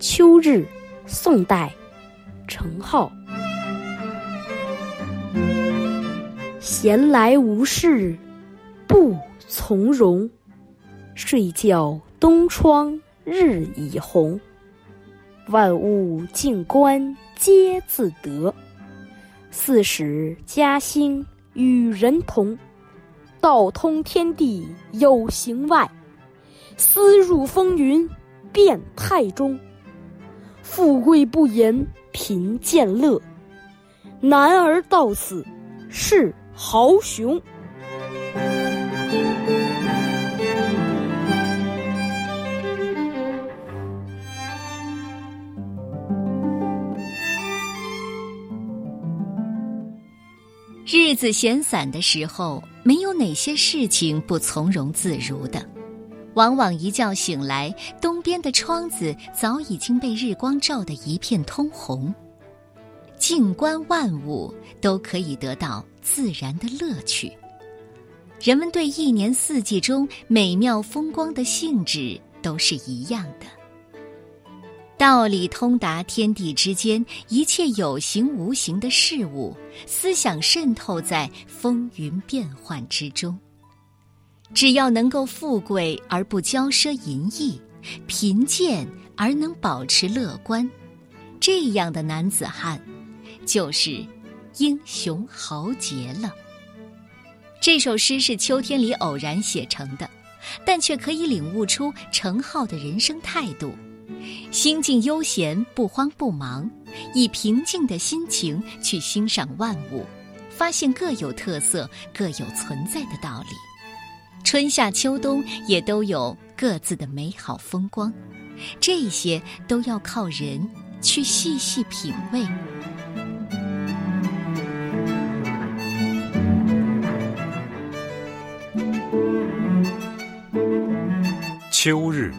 秋日，宋代，程颢。闲来无事，不从容。睡觉东窗日已红。万物静观皆自得。四时佳兴与人同。道通天地有形外，思入风云变态中。富贵不言贫贱乐，男儿到死是豪雄。日子闲散的时候，没有哪些事情不从容自如的。往往一觉醒来，东边的窗子早已经被日光照得一片通红。静观万物，都可以得到自然的乐趣。人们对一年四季中美妙风光的兴致都是一样的。道理通达天地之间一切有形无形的事物，思想渗透在风云变幻之中。只要能够富贵而不骄奢淫逸，贫贱而能保持乐观，这样的男子汉，就是英雄豪杰了。这首诗是秋天里偶然写成的，但却可以领悟出程颢的人生态度。心境悠闲，不慌不忙，以平静的心情去欣赏万物，发现各有特色、各有存在的道理。春夏秋冬也都有各自的美好风光，这些都要靠人去细细品味。秋日，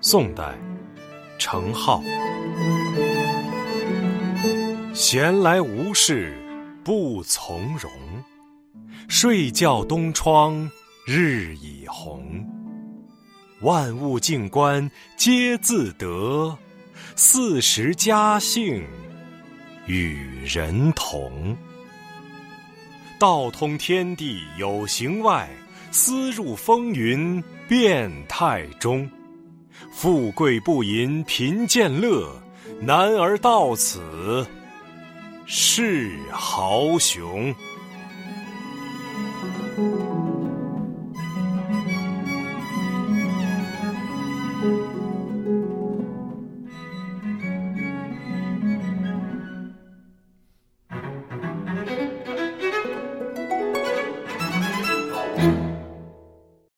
宋代。程颢，闲来无事不从容。睡觉东窗日已红。万物静观皆自得。四时佳兴与人同。道通天地有形外，思入风云变态中。富贵不淫贫贱乐，男儿到此是豪雄。